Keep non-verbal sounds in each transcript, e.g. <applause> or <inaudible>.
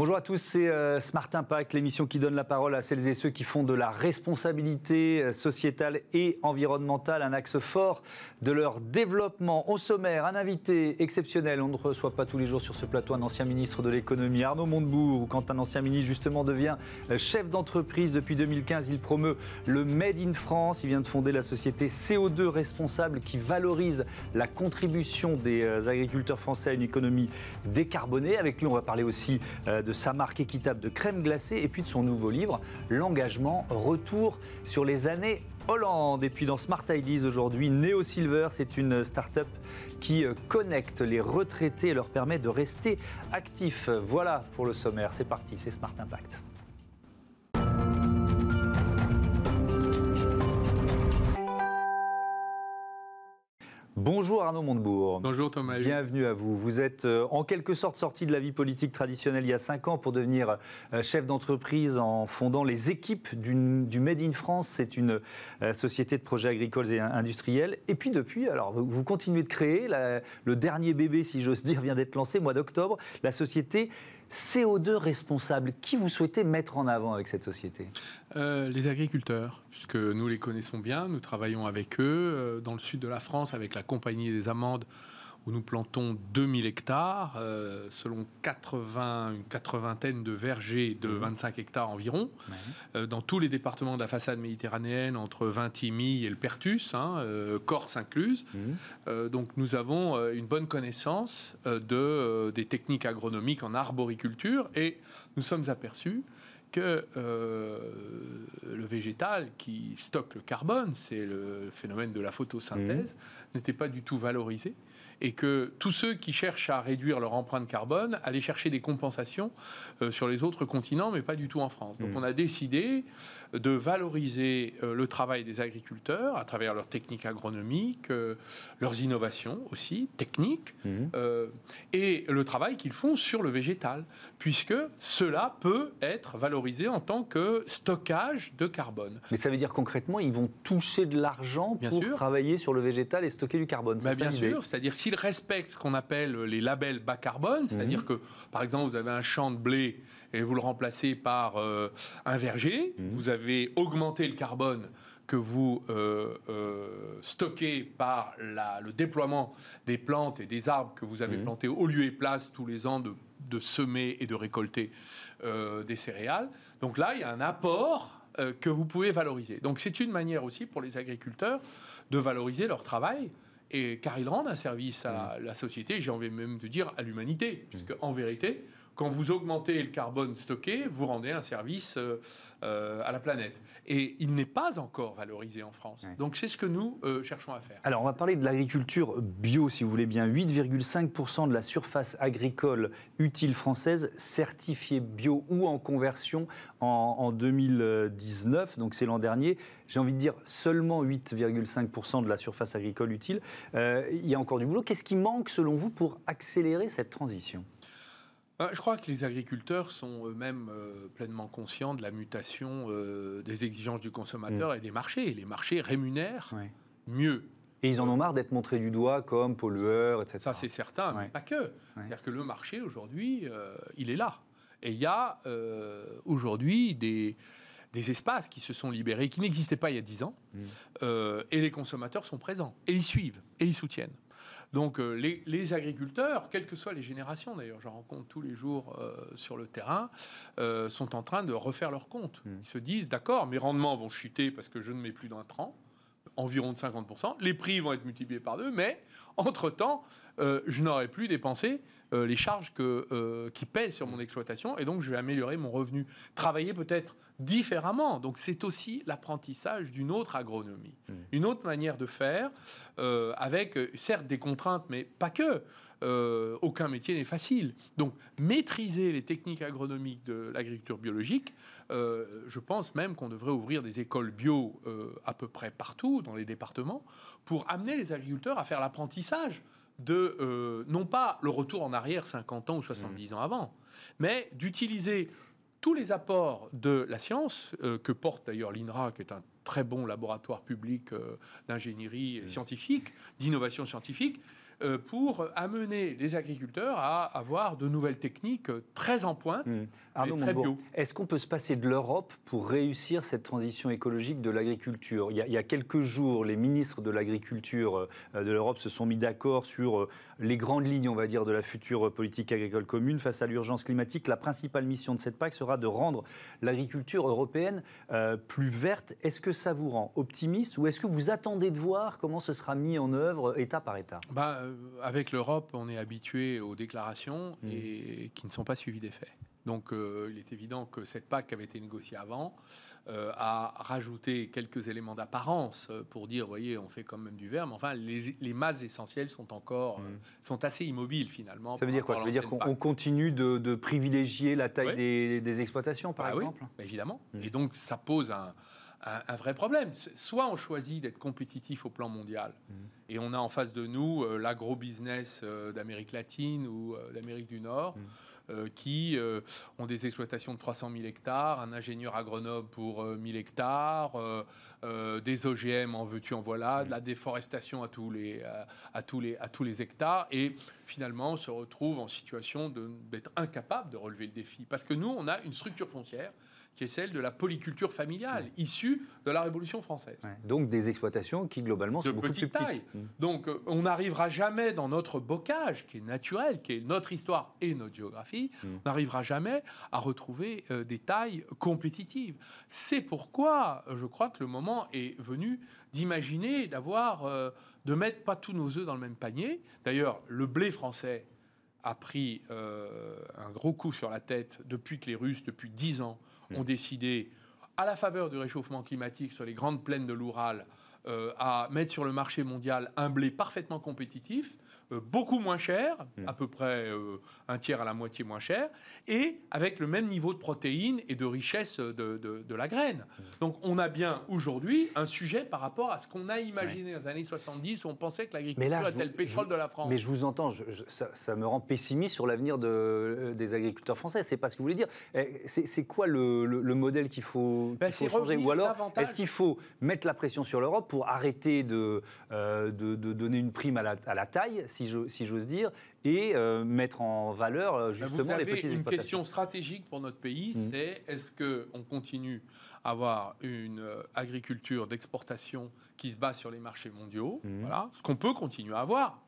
Bonjour à tous, c'est euh, Smart Impact, l'émission qui donne la parole à celles et ceux qui font de la responsabilité euh, sociétale et environnementale un axe fort de leur développement. Au sommaire, un invité exceptionnel. On ne reçoit pas tous les jours sur ce plateau un ancien ministre de l'économie, Arnaud Montebourg, ou quand un ancien ministre justement devient euh, chef d'entreprise depuis 2015, il promeut le Made in France. Il vient de fonder la société CO2 responsable qui valorise la contribution des agriculteurs français à une économie décarbonée. Avec lui, on va parler aussi de de sa marque équitable de crème glacée et puis de son nouveau livre, L'engagement, retour sur les années Hollande. Et puis dans Smart Ideas aujourd'hui, Neo Silver, c'est une start-up qui euh, connecte les retraités et leur permet de rester actifs. Voilà pour le sommaire, c'est parti, c'est Smart Impact. Bonjour Arnaud Montebourg. Bonjour Thomas. Bienvenue à vous. Vous êtes euh, en quelque sorte sorti de la vie politique traditionnelle il y a cinq ans pour devenir euh, chef d'entreprise en fondant les équipes du Made in France. C'est une euh, société de projets agricoles et industriels. Et puis depuis, alors vous continuez de créer. le dernier bébé, si j'ose dire, vient d'être lancé, mois d'octobre. La société CO2 responsable, qui vous souhaitez mettre en avant avec cette société? Euh, Les agriculteurs, puisque nous les connaissons bien, nous travaillons avec eux euh, dans le sud de la France avec la Compagnie des Amandes où nous plantons 2000 hectares, euh, selon 80, une quatre-vingtaine de vergers de 25 mmh. hectares environ, euh, dans tous les départements de la façade méditerranéenne, entre Vintimille et le Pertus, hein, euh, Corse incluse. Mmh. donc nous avons une bonne connaissance de, des techniques agronomiques en arboriculture et nous sommes aperçus que le végétal qui stocke le carbone, c'est le phénomène de la photosynthèse, mmh. n'était pas du tout valorisé et que tous ceux qui cherchent à réduire leur empreinte carbone allaient chercher des compensations euh, sur les autres continents, mais pas du tout en France. Donc mmh. on a décidé de valoriser euh, le travail des agriculteurs à travers leurs techniques agronomiques, euh, leurs innovations aussi, techniques, mmh. et le travail qu'ils font sur le végétal, puisque cela peut être valorisé en tant que stockage de carbone. Mais ça veut dire concrètement, ils vont toucher de l'argent pour travailler sur le végétal et stocker du carbone. Bah, bien sûr, c'est-à-dire s'ils respectent ce qu'on appelle les labels bas carbone, c'est-à-dire mhm. que, par exemple, vous avez un champ de blé et vous le remplacez par euh, un verger, mhm. vous avez augmenté le carbone que vous euh, euh, stockez par le déploiement des plantes et des arbres que vous avez mhm. plantés au lieu et place tous les ans de, semer et de récolter des céréales. Donc là, il y a un apport que vous pouvez valoriser. Donc c'est une manière aussi pour les agriculteurs de valoriser leur travail et car ils rendent un service à mm. la société, j'ai envie même de dire à l'humanité, puisque en vérité, quand vous augmentez le carbone stocké, vous rendez un service euh, euh, à la planète. Et il n'est pas encore valorisé en France. Donc c'est ce que nous euh, cherchons à faire. Alors on va parler de l'agriculture bio, si vous voulez bien. 8,5% de la surface agricole utile française certifiée bio ou en conversion en, 2019, donc c'est l'an dernier. J'ai envie de dire seulement 8,5% de la surface agricole utile. il y a encore du boulot. Qu'est-ce qui manque selon vous pour accélérer cette transition? Je crois que les agriculteurs sont eux-mêmes euh, pleinement conscients de la mutation euh, des exigences du consommateur mm. et des marchés. Les marchés rémunèrent mieux. Et ils en ont marre d'être montrés du doigt comme pollueurs, etc. Ça, c'est certain, mais pas que. C'est-à-dire que le marché, aujourd'hui, il est là. Et il y a aujourd'hui des, des espaces qui se sont libérés, qui n'existaient pas il y a 10 ans, mm. et les consommateurs sont présents, et ils suivent, et ils soutiennent. Donc euh, les, agriculteurs, quelles que soient les générations d'ailleurs, j'en rencontre tous les jours euh, sur le terrain, euh, sont en train de refaire leurs comptes. Mmh. Ils se disent, d'accord, mes rendements vont chuter parce que je ne mets plus d'intrants, environ de 50%, les prix vont être multipliés par deux, mais entre-temps, je n'aurai plus dépensé les charges qui pèsent sur mon exploitation et donc je vais améliorer mon revenu. Travailler peut-être différemment. Donc c'est aussi l'apprentissage d'une autre agronomie, mmh. une autre manière de faire, euh, avec euh, certes des contraintes, mais pas que. Euh, aucun métier n'est facile. Donc maîtriser les techniques agronomiques de l'agriculture biologique, je pense même qu'on devrait ouvrir des écoles bio à peu près partout dans les départements pour amener les agriculteurs à faire l'apprentissage de, non pas le retour en arrière 50 ans ou 70 mmh. ans avant, mais d'utiliser tous les apports de la science, euh, que porte d'ailleurs l'INRA, qui est un très bons laboratoires publics d'ingénierie scientifique, d'innovation scientifique. Euh, pour amener les agriculteurs à avoir de nouvelles techniques très en pointe mmh. et très bio. Est-ce qu'on peut se passer de l'Europe pour réussir cette transition écologique de l'agriculture? Il, il, y a quelques jours, les ministres de l'agriculture euh, de l'Europe se sont mis d'accord sur euh, les grandes lignes, on va dire, de la future politique agricole commune face à l'urgence climatique. La principale mission de cette PAC sera de rendre l'agriculture européenne plus verte. Est-ce que ça vous rend optimiste ou est-ce que vous attendez de voir comment ce sera mis en œuvre état par état? Bah, euh, avec l'Europe, on est habitué aux déclarations mmh. et qui ne sont pas suivies des faits. Donc euh, il est évident que cette PAC qui avait été négociée avant euh, a rajouté quelques éléments d'apparence pour dire, voyez, on fait quand même du verre, mais enfin les, masses essentielles sont encore, mmh. sont assez immobiles finalement. Ça veut dire quoi? Ça veut dire qu'on continue de, privilégier la taille des, exploitations, par bah exemple? oui, Évidemment. Mmh. Et donc ça pose un, un, vrai problème. Soit on choisit d'être compétitif au plan mondial, mmh. et on a en face de nous euh, l'agro-business euh, d'Amérique latine ou euh, d'Amérique du Nord, mmh. qui ont des exploitations de 300 000 hectares, un ingénieur à Grenoble pour 1000 hectares, des OGM en veux-tu en voilà, de la déforestation à tous les, à, tous les, à tous les hectares, et finalement se retrouve en situation d'être incapable de relever le défi. Parce que nous, on a une structure foncière qui est celle de la polyculture familiale, issue de la Révolution française. Donc des exploitations qui globalement sont beaucoup plus taille. Petites. Donc euh, on n'arrivera jamais dans notre bocage, qui est naturel, qui est notre histoire et notre géographie, mm. on n'arrivera jamais à retrouver euh, des tailles compétitives. C'est pourquoi je crois que le moment est venu d'imaginer, d'avoir, euh, de mettre pas tous nos œufs dans le même panier. D'ailleurs, le blé français a pris un gros coup sur la tête depuis que les Russes, depuis dix ans, ont décidé, à la faveur du réchauffement climatique sur les grandes plaines de l'Oural, euh, à mettre sur le marché mondial un blé parfaitement compétitif, euh, beaucoup moins cher, mm. à peu près euh, un tiers à la moitié moins cher, et avec le même niveau de protéines et de richesse de, la graine. Mm. Donc on a bien aujourd'hui un sujet par rapport à ce qu'on a imaginé dans les années 70 où on pensait que l'agriculture était le pétrole de la France. Mais je vous entends, ça, me rend pessimiste sur l'avenir des agriculteurs français. C'est pas ce que vous voulez dire. Eh, c'est quoi le, modèle qu'il faut, ben, changer? Ou alors, est-ce qu'il faut mettre la pression sur l'Europe pour arrêter de, euh, de, donner une prime à la, à la taille, si j'ose dire, et euh, mettre en valeur euh, justement les petites une question stratégique pour notre pays, mmh. c'est est-ce qu'on continue à avoir une agriculture d'exportation qui se base sur les marchés mondiaux, mmh. voilà, ce qu'on peut continuer à avoir,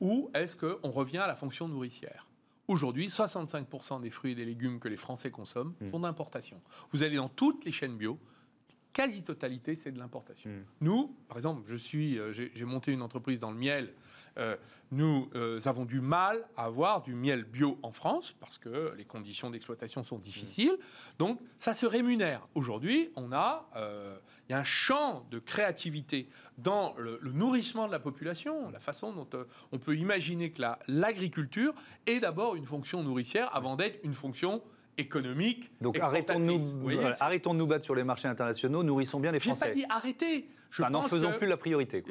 ou est-ce qu'on revient à la fonction nourricière? Aujourd'hui, 65% des fruits et des légumes que les Français consomment mmh. sont d'importation. Vous allez dans toutes les chaînes bio, quasi-totalité, c'est de l'importation. Hmm. Nous, par exemple, je suis, euh, j'ai monté une entreprise dans le miel. Euh, nous euh, avons du mal à avoir du miel bio en France parce que les conditions d'exploitation sont difficiles. Hmm. Donc, ça se rémunère. Aujourd'hui, on a, il y a un champ de créativité dans le, nourrissement de la population, la façon dont on peut imaginer que l'agriculture est d'abord une fonction nourricière avant d'être une fonction économique. Donc arrêtons de, nous, arrêtons de nous battre sur les marchés internationaux, nourrissons bien les Français. Pas dit arrêter. n'en faisons plus la priorité.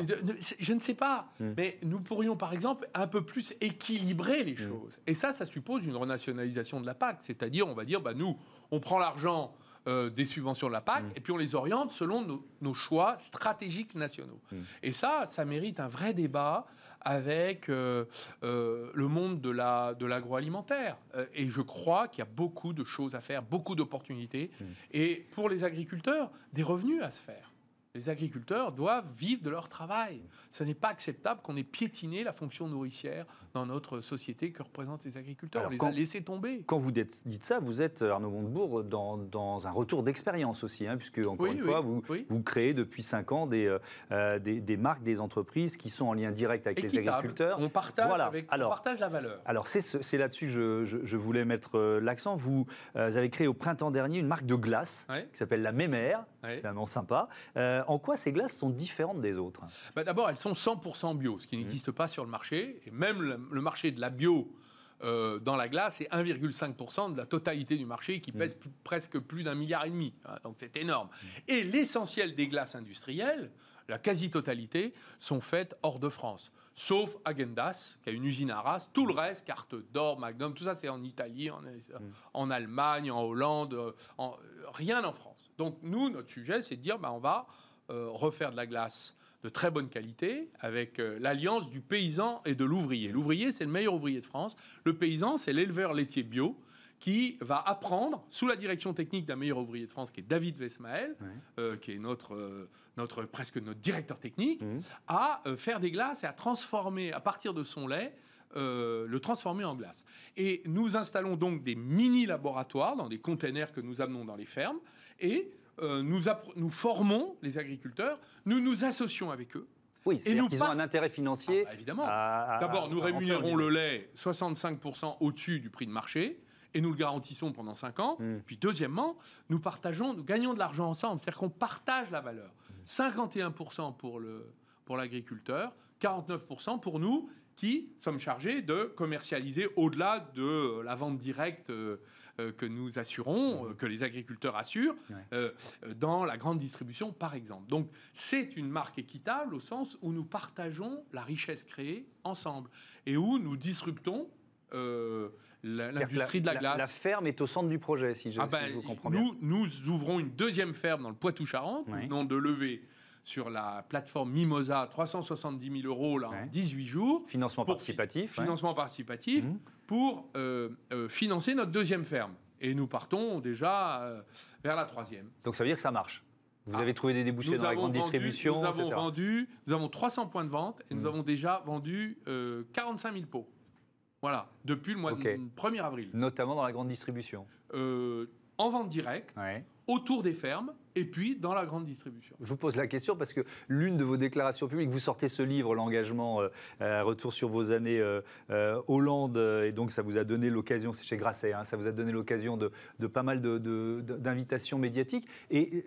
Je ne sais pas, hmm. mais nous pourrions par exemple un peu plus équilibrer les hmm. choses. Et ça, ça suppose une renationalisation de la PAC. C'est-à-dire, on va dire, bah, nous, on prend l'argent euh, des subventions de la PAC, mm. et puis on les oriente selon nos, choix stratégiques nationaux. Et ça, ça mérite un vrai débat avec euh, euh, le monde de l'agroalimentaire. La, de et je crois qu'il y a beaucoup de choses à faire, beaucoup d'opportunités, et pour les agriculteurs, des revenus à se faire. Les agriculteurs doivent vivre de leur travail. Ce n'est pas acceptable qu'on ait piétiné la fonction nourricière dans notre société que représentent les agriculteurs. On les a laissés tomber. Quand vous dites ça, vous êtes, Arnaud Montebourg, dans, dans un retour d'expérience aussi, hein, puisque, encore une fois, vous, vous créez depuis 5 ans des, euh, des, des, marques, des entreprises qui sont en lien direct avec les agriculteurs. On partage, avec, alors, on partage la valeur. Alors, c'est là-dessus que je, je, voulais mettre euh, l'accent. Vous euh, avez créé au printemps dernier une marque de glace qui s'appelle la Mémère. C'est un nom sympa en quoi ces glaces sont différentes des autres? Bah, D'abord, elles sont 100% bio, ce qui mmh. n'existe pas sur le marché. Et même le, marché de la bio euh, dans la glace est 1,5% de la totalité du marché qui pèse mmh. presque plus d'un milliard et demi. Hein, donc c'est énorme. Mmh. Et l'essentiel des glaces industrielles, la quasi-totalité, sont faites hors de France. Sauf Agendas, qui a une usine à Arras. Tout le reste, Carte d'Or, Magnum, tout ça c'est en Italie, en, en, Allemagne, en Hollande, en, rien en France. Donc nous, notre sujet, c'est de dire, bah, on va refaire de la glace de très bonne qualité avec l'alliance du paysan et de l'ouvrier. L'ouvrier, c'est le meilleur ouvrier de France. Le paysan, c'est l'éleveur laitier bio qui va apprendre, sous la direction technique d'un meilleur ouvrier de France, qui est David Vesmael, euh, qui est notre, euh, notre, presque notre directeur technique, mmh. à euh, faire des glaces et à transformer, à partir de son lait, le transformer en glace. Et nous installons donc des mini-laboratoires dans des containers que nous amenons dans les fermes, et nous, nous formons les agriculteurs, nous nous associons avec eux, oui, et nous ils ont un intérêt financier. Ah, bah, évidemment. D'abord, nous rémunérons le lait 65% au-dessus du prix de marché et nous le garantissons pendant 5 ans. Hmm. Puis deuxièmement, nous partageons, nous gagnons de l'argent ensemble, c'est-à-dire qu'on partage la valeur. 51% pour le pour l'agriculteur, 49% pour nous qui sommes chargés de commercialiser au-delà de la vente directe euh, euh, que nous assurons, hmm. euh, que les agriculteurs assurent, dans la grande distribution, par exemple. Donc, c'est une marque équitable au sens où nous partageons la richesse créée ensemble et où nous disruptons l'industrie de la, glace. La ferme est au centre du projet, si je, ah ben, comprends nous, bien. Nous ouvrons une deuxième ferme dans le Poitou-Charentes, oui. nom de lever sur la plateforme Mimosa 370 000 euros là, en 18 jours. Financement participatif. financement participatif mmh. pour euh, euh, financer notre deuxième ferme. Et nous partons déjà euh, vers la troisième. Donc ça veut dire que ça marche vous ah. avez trouvé des débouchés dans la grande distribution Nous avons vendu, nous avons 300 points de vente et nous mmh. avons déjà vendu 45 000 pots. Voilà, depuis le mois de 1er avril. Notamment dans la grande distribution. En vente directe, autour des fermes, et puis dans la grande distribution. Je vous pose la question parce que l'une de vos déclarations publiques, vous sortez ce livre, L'engagement, euh, euh, retour sur vos années euh, Hollande, et donc ça vous a donné l'occasion, c'est chez Grasset, hein, ça vous a donné l'occasion de, pas mal d'invitations médiatiques. Et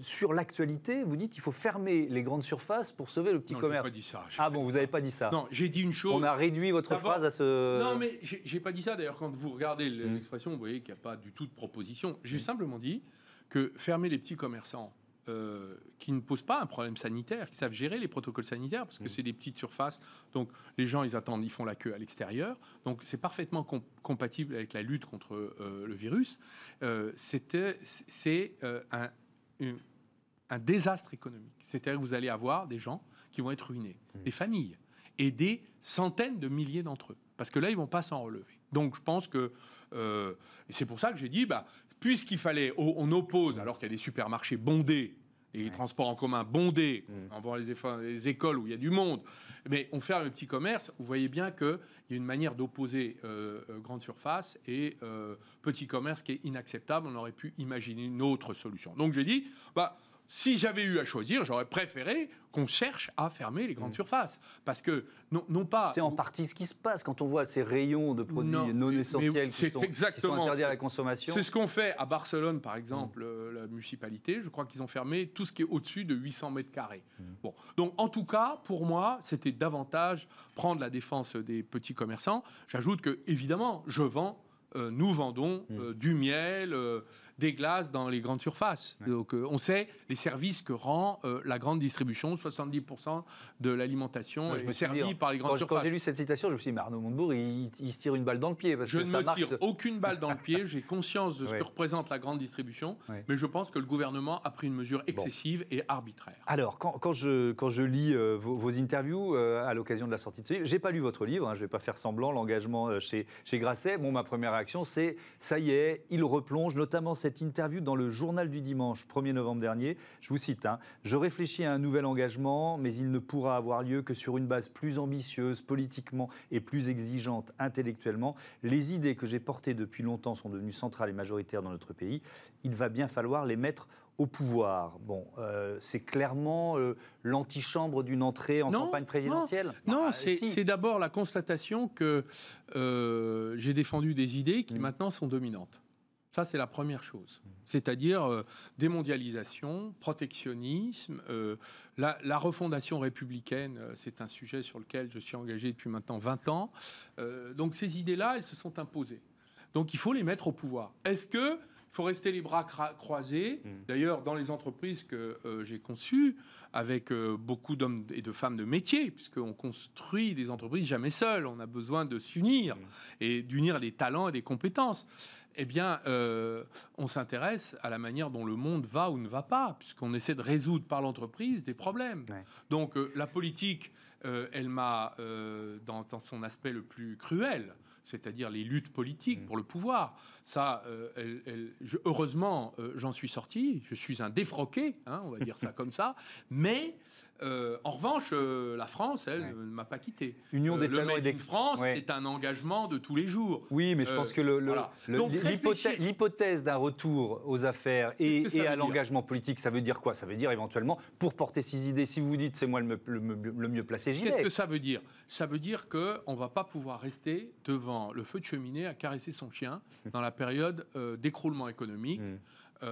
sur l'actualité, vous dites qu'il faut fermer les grandes surfaces pour sauver le petit non, commerce. Pas dit ça. Ah bon, vous n'avez pas dit ça Non, j'ai dit une chose. On a réduit votre phrase à ce. Non, mais j'ai pas dit ça. D'ailleurs, quand vous regardez mmh. l'expression, vous voyez qu'il n'y a pas du tout de proposition. J'ai mmh. simplement dit que fermer les petits commerçants euh, qui ne posent pas un problème sanitaire, qui savent gérer les protocoles sanitaires, parce que mm. c'est des petites surfaces, donc les gens, ils attendent, ils font la queue à l'extérieur, donc c'est parfaitement compatible avec la lutte contre euh, le virus. Euh, c'est un, un, désastre économique. C'est-à-dire que vous allez avoir des gens qui vont être ruinés, mm. des familles, et des centaines de milliers d'entre eux, parce que là, ils vont pas s'en relever. Donc je pense que c'est pour ça que j'ai dit, bah, puisqu'il fallait, on oppose, alors qu'il y a des supermarchés bondés et des transports en commun bondés, en mm. les, les, écoles où il y a du monde, mais on ferme le petit commerce, vous voyez bien qu'il y a une manière d'opposer euh, euh, grande surface et euh, petit commerce qui est inacceptable. On aurait pu imaginer une autre solution. Donc j'ai dit, bah, si j'avais eu à choisir, j'aurais préféré qu'on cherche à fermer les grandes mm. surfaces. Parce que, non, non pas. C'est en partie ce qui se passe quand on voit ces rayons de produits non, essentiels qui sont, exactement, interdits à la consommation. C'est ce qu'on fait à Barcelone, par exemple, mm. euh, la municipalité. Je crois qu'ils ont fermé tout ce qui est au-dessus de 800 mètres carrés. Mm. Bon. Donc, en tout cas, pour moi, c'était davantage prendre la défense des petits commerçants. J'ajoute que, évidemment, je vends euh, nous vendons euh, du miel, des glaces dans les grandes surfaces. Donc euh, on sait les services que rend euh, la grande distribution, 70% de l'alimentation est servie par les grandes surfaces. Quand j'ai lu cette citation, je me suis dit, mais Arnaud Montebourg, il, se tire une balle dans le pied. Parce je que ne me tire aucune balle dans le pied, j'ai <laughs> conscience de ce que représente la grande distribution, mais je pense que le gouvernement a pris une mesure excessive et arbitraire. Alors, quand, quand, je, quand je lis euh, vos, interviews à l'occasion de la sortie de ce livre, j'ai pas lu votre livre, hein, je vais pas faire semblant, l'engagement chez, chez Grasset. Bon, ma première réaction, c'est, ça y est, il replonge, notamment cette interview dans le journal du dimanche 1er novembre dernier. Je vous cite hein, Je réfléchis à un nouvel engagement, mais il ne pourra avoir lieu que sur une base plus ambitieuse politiquement et plus exigeante intellectuellement. Les idées que j'ai portées depuis longtemps sont devenues centrales et majoritaires dans notre pays. Il va bien falloir les mettre au pouvoir. Bon, euh, c'est clairement euh, l'antichambre d'une entrée en campagne présidentielle Non, bah, c'est d'abord la constatation que euh, j'ai défendu des idées qui mmh. maintenant sont dominantes. Ça, c'est la première chose. C'est-à-dire euh, démondialisation, protectionnisme, euh, la, refondation républicaine, euh, c'est un sujet sur lequel je suis engagé depuis maintenant 20 ans. donc ces idées-là, elles se sont imposées. Donc il faut les mettre au pouvoir. Est-ce que il faut rester les bras croisés? Mm. D'ailleurs, dans les entreprises que j'ai conçues, avec beaucoup d'hommes et de femmes de métier, puisqu'on construit des entreprises jamais seules, on a besoin de s'unir mm. et d'unir les talents et des compétences eh bien, euh, on s'intéresse à la manière dont le monde va ou ne va pas, puisqu'on essaie de résoudre par l'entreprise des problèmes. Donc, euh, la politique, euh, elle m'a, dans, son aspect le plus cruel, c'est-à-dire les luttes politiques mm. pour le pouvoir. Ça, heureusement, j'en suis sorti. Je suis un défroqué, hein, on va dire ça <laughs> comme ça. Mais euh, en revanche, euh, la France, elle, ne m'a pas quitté. Union des euh, le Made in France, c'est un engagement de tous les jours. Oui, mais je pense que l'hypothèse d'un retour aux affaires et, à l'engagement politique, ça veut dire quoi? Ça veut dire éventuellement, pour porter ses idées, si vous dites c'est moi le, mieux placé, j'y Qu'est-ce que ça veut dire? Ça veut dire qu'on ne va pas pouvoir rester devant le feu de cheminée à caresser son chien dans la période d'écroulement économique. Mmh.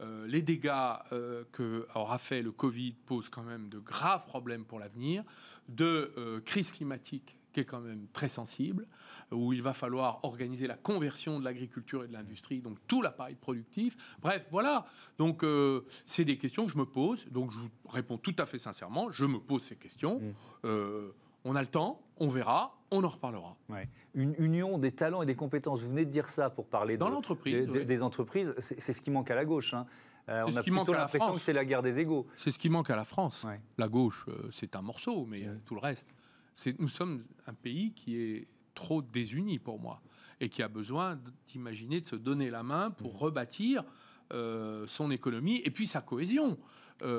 Euh, les dégâts euh, que aura fait le Covid posent quand même de graves problèmes pour l'avenir, de euh, crise climatique qui est quand même très sensible, où il va falloir organiser la conversion de l'agriculture et de l'industrie, donc tout l'appareil productif. Bref, voilà. Donc, c'est des questions que je me pose. Donc, je vous réponds tout à fait sincèrement. Je me pose ces questions. Mmh. On a le temps, on verra, on en reparlera. Une union des talents et des compétences. Vous venez de dire ça pour parler Dans l'entreprise, des entreprises. C'est ce qui manque à la gauche. Hein. Euh, on a plutôt l'impression que c'est la guerre des égaux. C'est ce qui manque à la France. La gauche, euh, c'est un morceau, mais euh, tout le reste. Nous sommes un pays qui est trop désuni pour moi et qui a besoin d'imaginer de se donner la main pour mmh. rebâtir son économie et puis sa cohésion,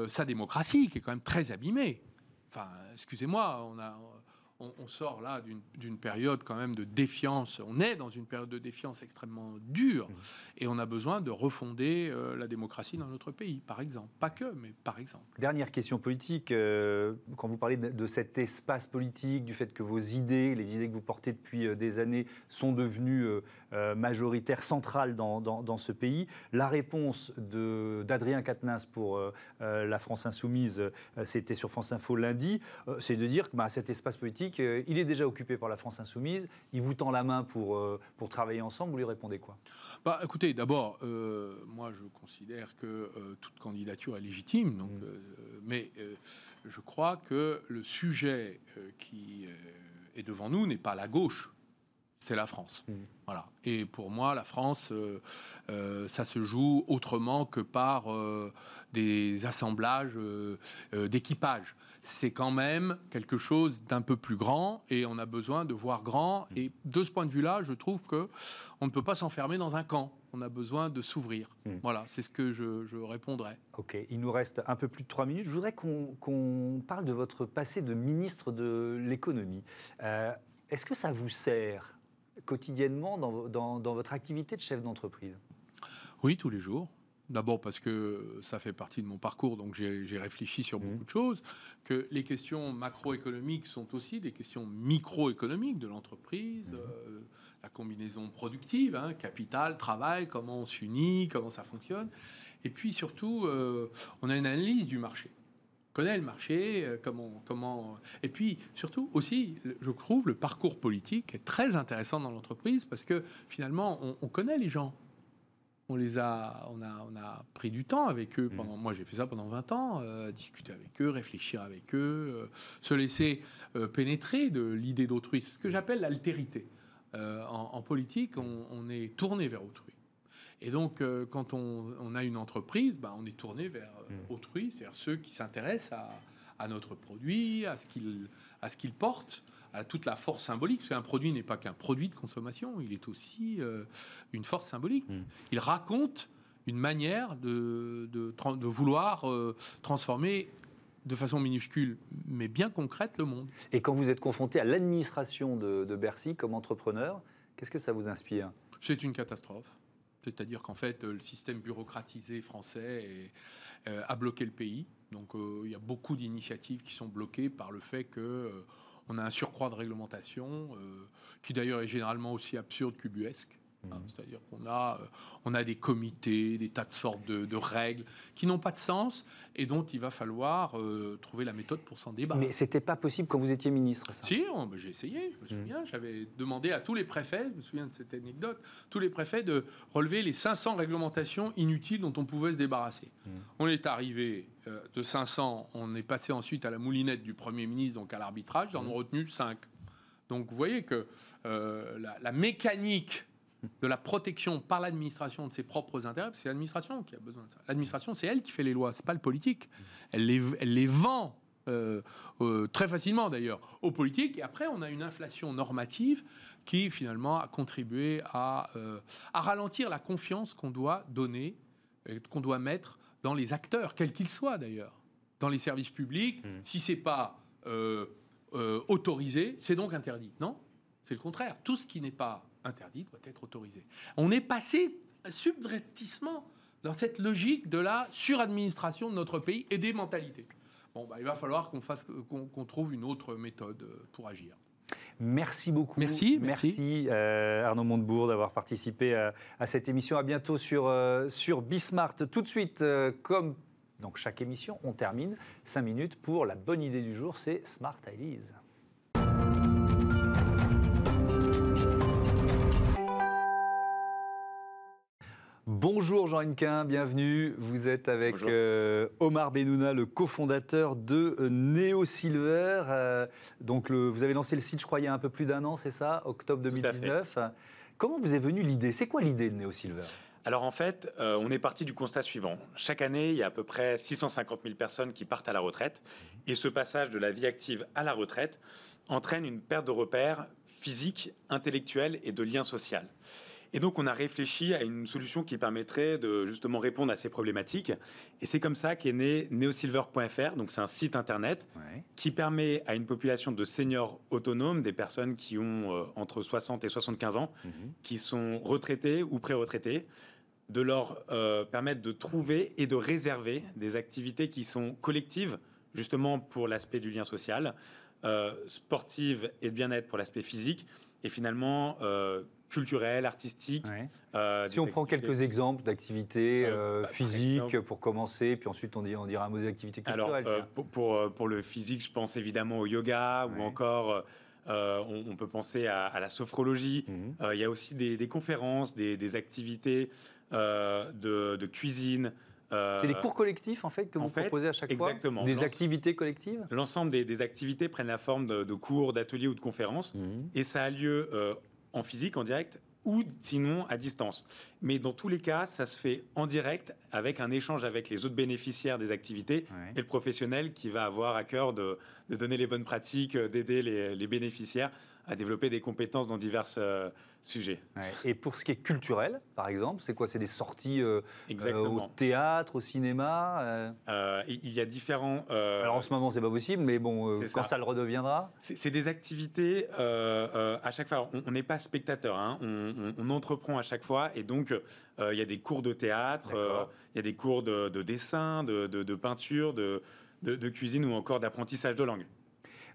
sa démocratie qui est quand même très abîmée. Enfin, excusez-moi, on a on, sort là d'une période quand même de défiance. On est dans une période de défiance extrêmement dure mmh. et on a besoin de refonder euh, la démocratie dans notre pays, par exemple. Pas que, mais par exemple. Dernière question politique. Euh, quand vous parlez de, cet espace politique, du fait que vos idées, les idées que vous portez depuis euh, des années, sont devenues majoritaires, centrales dans, ce pays, la réponse d'Adrien Quatennens pour la France Insoumise, c'était sur France Info lundi, c'est de dire que bah, cet espace politique il est déjà occupé par la France insoumise, il vous tend la main pour, euh, pour travailler ensemble, vous lui répondez quoi? Bah, Écoutez, d'abord, euh, moi je considère que euh, toute candidature est légitime, donc, mm. mais je crois que le sujet qui est devant nous n'est pas la gauche, c'est la France. Mm. Voilà. Et pour moi, la France, euh, euh, ça se joue autrement que par euh, des assemblages d'équipage. C'est quand même quelque chose d'un peu plus grand et on a besoin de voir grand. Mm. Et de ce point de vue-là, je trouve que on ne peut pas s'enfermer dans un camp. On a besoin de s'ouvrir. Mm. Voilà, c'est ce que je, je, répondrai. Ok, il nous reste un peu plus de trois minutes. Je voudrais qu'on parle de votre passé de ministre de l'économie. Est-ce que ça vous sert quotidiennement dans, votre activité de chef d'entreprise? Oui, tous les jours. D'abord parce que ça fait partie de mon parcours, donc j'ai réfléchi sur beaucoup mmh. de choses, que les questions macroéconomiques sont aussi des questions microéconomiques de l'entreprise, mmh. euh, la combinaison productive, hein, capital, travail, comment on s'unit, comment ça fonctionne. Et puis surtout, euh, on a une analyse du marché connaît le marché, euh, comment, comment. Et puis surtout aussi, je trouve le parcours politique est très intéressant dans l'entreprise parce que finalement, on, connaît les gens. On les a, on a, on a pris du temps avec eux. Pendant, mmh. Moi, j'ai fait ça pendant 20 ans, euh, discuter avec eux, réfléchir avec eux, euh, se laisser pénétrer de l'idée d'autrui. C'est ce que j'appelle l'altérité. En, politique, on, on est tourné vers autrui. Et donc, euh, quand on, a une entreprise, bah, on est tourné vers euh, mm. autrui, c'est-à-dire ceux qui s'intéressent à, notre produit, à ce qu'il porte, à toute la force symbolique. Parce qu'un produit n'est pas qu'un produit de consommation, il est aussi euh, une force symbolique. Mm. Il raconte une manière de, de, vouloir transformer de façon minuscule, mais bien concrète, le monde. Et quand vous êtes confronté à l'administration de, de Bercy comme entrepreneur, qu'est-ce que ça vous inspire? C'est une catastrophe. C'est-à-dire qu'en fait, le système bureaucratisé français euh, a bloqué le pays. Donc, euh, il y a beaucoup d'initiatives qui sont bloquées par le fait que euh, on a un surcroît de réglementation, qui d'ailleurs est généralement aussi absurde qu'ubuesque. Mhm. C'est-à-dire qu'on a, euh, on a des comités, des tas de sortes de, règles qui n'ont pas de sens et dont il va falloir euh, trouver la méthode pour s'en débarrasser. Mais c'était pas possible quand vous étiez ministre, ça? Si, ben, j'ai essayé, je me mhm. souviens. J'avais demandé à tous les préfets, je me souviens de cette anecdote, tous les préfets de relever les 500 réglementations inutiles dont on pouvait se débarrasser. Mhm. On est arrivé euh, de 500, on est passé ensuite à la moulinette du Premier ministre, donc à l'arbitrage, j'en ai retenu 5. Donc vous voyez que la, la mécanique de la protection par l'administration de ses propres intérêts, c'est l'administration qui a besoin de ça. L'administration, c'est elle qui fait les lois, c'est pas le politique. Elle les, elle les vend euh, euh, très facilement d'ailleurs aux politiques. Et après, on a une inflation normative qui finalement a contribué à, euh, à ralentir la confiance qu'on doit donner, qu'on doit mettre dans les acteurs, quels qu'ils soient d'ailleurs, dans les services publics. Mmh. Si c'est pas autorisé, c'est donc interdit. Non, c'est le contraire. Tout ce qui n'est pas interdit doit être autorisé. On est passé subrepticement dans cette logique de la suradministration de notre pays et des mentalités. Bon, bah, il va falloir qu'on fasse, qu'on, trouve une autre méthode euh, pour agir. Merci beaucoup. Merci. Merci, euh, Arnaud Montebourg d'avoir participé à, cette émission. À bientôt sur, euh, sur Bismart. Tout de suite, comme donc chaque émission, on termine 5 minutes pour la bonne idée du jour, c'est Smart Ideas. Bonjour Jean Henquin, bienvenue. Vous êtes avec euh, Omar Benouna, le cofondateur de euh, Neo Silver. Euh, donc vous avez lancé le site, je crois, il y a un peu plus d'un an, c'est ça, octobre 2019. Comment vous est venue l'idée? C'est quoi l'idée de Neo Silver? Alors en fait, on est parti du constat suivant. Chaque année, il y a à peu près 650 000 personnes qui partent à la retraite. Et ce passage de la vie active à la retraite entraîne une perte de repères physiques, intellectuels et de liens sociaux. Et donc, on a réfléchi à une solution qui permettrait de justement répondre à ces problématiques. Et c'est comme ça qu'est né neosilver.fr. Donc, c'est un site internet qui permet à une population de seniors autonomes, des personnes qui ont euh, entre 60 et 75 ans, mhm. qui sont retraités ou pré-retraités, de leur euh, permettre de trouver et de réserver des activités qui sont collectives, justement pour l'aspect du lien social, euh, sportives et de bien-être pour l'aspect physique, et finalement euh, culturel, artistique. Euh, si on prend quelques exemples d'activités euh, euh, bah, physiques pour commencer, puis ensuite on, dit, on dira un mot d'activité culturelle. Alors, pour, pour, le physique, je pense évidemment au yoga ou encore. on, peut penser à, la sophrologie. Mhm. il y a aussi des, conférences, des, activités de, cuisine, c'est des cours collectifs en fait que vous proposez à chaque fois Exactement. Des activités collectives? L'ensemble des, activités prennent la forme de, cours, d'ateliers ou de conférences. Mhm. Et ça a lieu en physique, en direct, ou sinon à distance. Mais dans tous les cas, ça se fait en direct avec un échange avec les autres bénéficiaires des activités et le professionnel qui va avoir à cœur de, donner les bonnes pratiques, d'aider les, bénéficiaires à développer des compétences dans divers euh, sujets. Et pour ce qui est culturel, par exemple, c'est quoi? C'est des sorties euh, euh, au théâtre, au cinéma Il y a différents. Alors en ce moment, c'est pas possible, mais bon, quand ça. le redeviendra C'est des activités à chaque fois. On n'est pas spectateur, hein. on, entreprend à chaque fois, et donc il y a des cours de théâtre, il y a des cours de, dessin, de, peinture, de, de cuisine ou encore d'apprentissage de langue.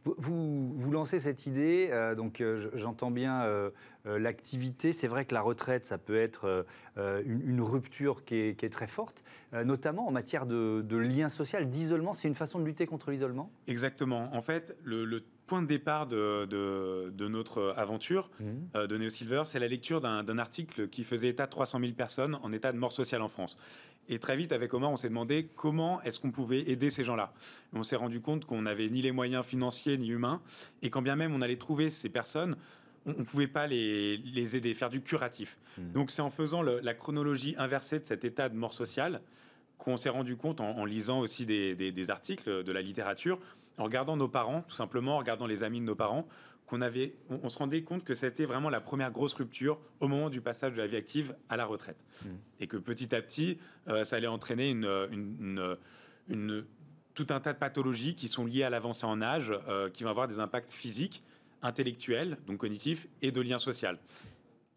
Vous, vous, lancez cette idée, euh, donc euh, j'entends bien euh, l'activité. C'est vrai que la retraite, ça peut être une, rupture qui est, très forte, notamment en matière de, de lien social, d'isolement. C'est une façon de lutter contre l'isolement? Exactement. En fait, le, point de départ de, de, notre aventure mmh. de Neo Silver, c'est la lecture d'un article qui faisait état de 300 000 personnes en état de mort sociale en France. Et très vite, avec Omar, on s'est demandé comment est-ce qu'on pouvait aider ces gens-là. On s'est rendu compte qu'on n'avait ni les moyens financiers ni humains, et quand bien même on allait trouver ces personnes, on ne pouvait pas les, aider, faire du curatif. Hmm. Donc c'est en faisant la chronologie inversée de cet état de mort sociale qu'on s'est rendu compte, en, lisant aussi des, articles de la littérature, en regardant nos parents, tout simplement, en regardant les amis de nos parents, qu'on avait, on, se rendait compte que c'était vraiment la première grosse rupture au moment du passage de la vie active à la retraite. Hmm. Et que petit à petit, euh, ça allait entraîner une, une, tout un tas de pathologies qui sont liées à l'avancée en âge, euh, qui vont avoir des impacts physiques, intellectuels, donc cognitifs, et de lien social.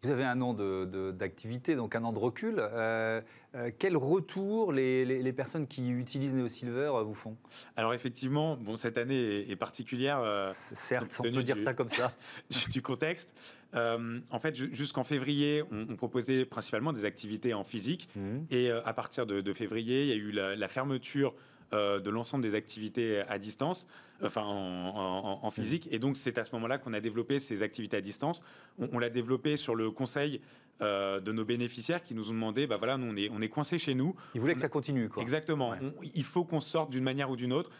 Vous avez un an d'activité, donc un an de recul. Euh, euh, quel retour les, personnes qui utilisent Neo Silver euh, vous font? Alors effectivement, bon, cette année est, particulière. Certes, on peut dire ça comme ça. <laughs> du contexte. en fait, jusqu'en février, on, proposait principalement des activités en physique. Mmh. Et à partir de, février, il y a eu la fermeture euh, de l'ensemble des activités à distance, enfin en, physique. Et donc c'est à ce moment-là qu'on a développé ces activités à distance. On, l'a développé sur le conseil euh, de nos bénéficiaires qui nous ont demandé, bah voilà, nous on est, on est coincés chez nous. Ils voulaient que ça continue, quoi. Exactement. il faut qu'on sorte d'une manière ou d'une autre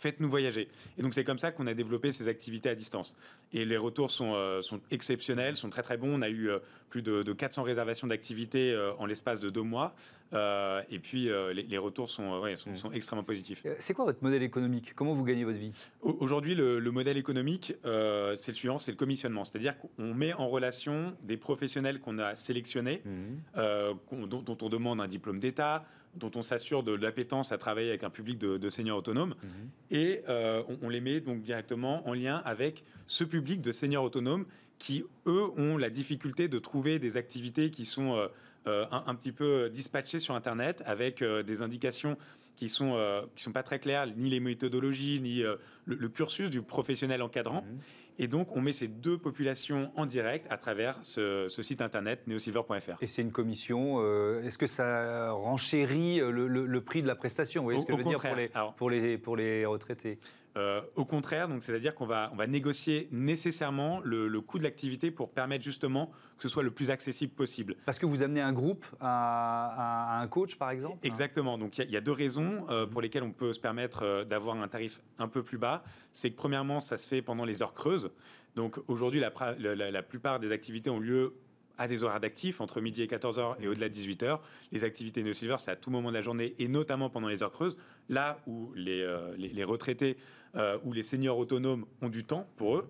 faites-nous voyager. Et donc c'est comme ça qu'on a développé ces activités à distance. Et les retours sont, euh, sont exceptionnels, sont très très bons. On a eu plus de, 400 réservations d'activités en l'espace de deux mois. et puis les, retours sont, sont, mm. sont, extrêmement positifs. C'est quoi votre modèle économique? Comment vous gagnez votre vie? Aujourd'hui, le, modèle économique, c'est le suivant, c'est le commissionnement. C'est-à-dire qu'on met en relation des professionnels qu'on a sélectionnés, mm. dont, dont on demande un diplôme d'État, dont on s'assure de l'appétence à travailler avec un public de, seniors autonomes. Mhm. Et euh, on, les met donc directement en lien avec ce public de seniors autonomes qui, eux, ont la difficulté de trouver des activités qui sont euh, euh, un, petit peu dispatchées sur Internet avec des indications qui sont qui sont pas très claires, ni les méthodologies, ni le, cursus du professionnel encadrant. Mhm. Et donc, on met ces deux populations en direct à travers ce, site internet neosilver.fr. Et c'est une commission. Euh, est-ce que ça renchérit le, prix de la prestation? Vous voyez ce que je veux dire pour les, pour les, pour les retraités? Euh, au contraire, donc c'est-à-dire qu'on va, on va négocier nécessairement le, coût de l'activité pour permettre justement que ce soit le plus accessible possible. Parce que vous amenez un groupe à, un coach, par exemple? Exactement. Donc il y, a deux raisons euh, pour lesquelles on peut se permettre euh, d'avoir un tarif un peu plus bas. C'est que premièrement, ça se fait pendant les heures creuses. Donc aujourd'hui, la, la, plupart des activités ont lieu à des horaires d'actifs, entre midi et 14h et au-delà de 18h. Les activités No Silver, c'est à tout moment de la journée et notamment pendant les heures creuses, là où les, les retraités euh, où les seniors autonomes ont du temps pour eux.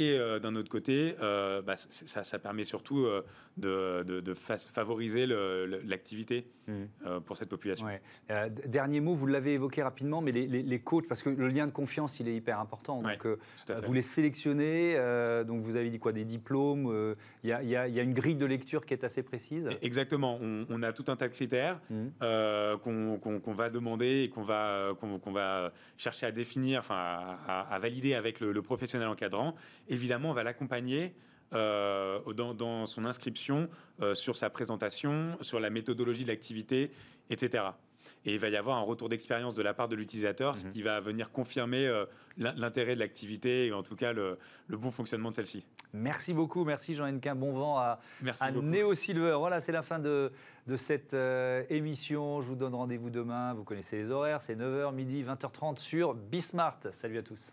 Et euh, d'un autre côté, euh, bah, ça, permet surtout de, de, favoriser l'activité mmh. pour cette population. dernier mot, vous l'avez évoqué rapidement, mais les, coachs, parce que le lien de confiance, il est hyper important. Donc, vous les sélectionnez, donc vous avez dit quoi Des diplômes Il y, a une grille de lecture qui est assez précise Exactement. On, a tout un tas de critères mmh. qu'on va demander et qu'on va, qu'on va chercher à définir, enfin, à, valider avec le, le professionnel encadrant évidemment, on va l'accompagner euh, dans, son inscription, euh, sur sa présentation, sur la méthodologie de l'activité, etc. Et il va y avoir un retour d'expérience de la part de l'utilisateur, ce mhm. qui va venir confirmer euh, l'intérêt de l'activité et en tout cas le, bon fonctionnement de celle-ci. Merci beaucoup, merci Jean Henquin, bon vent à, à Neo Silver. Voilà, c'est la fin de, de cette émission. Je vous donne rendez-vous demain, vous connaissez les horaires, c'est 9h, midi, 20h30 sur Bismart. Salut à tous.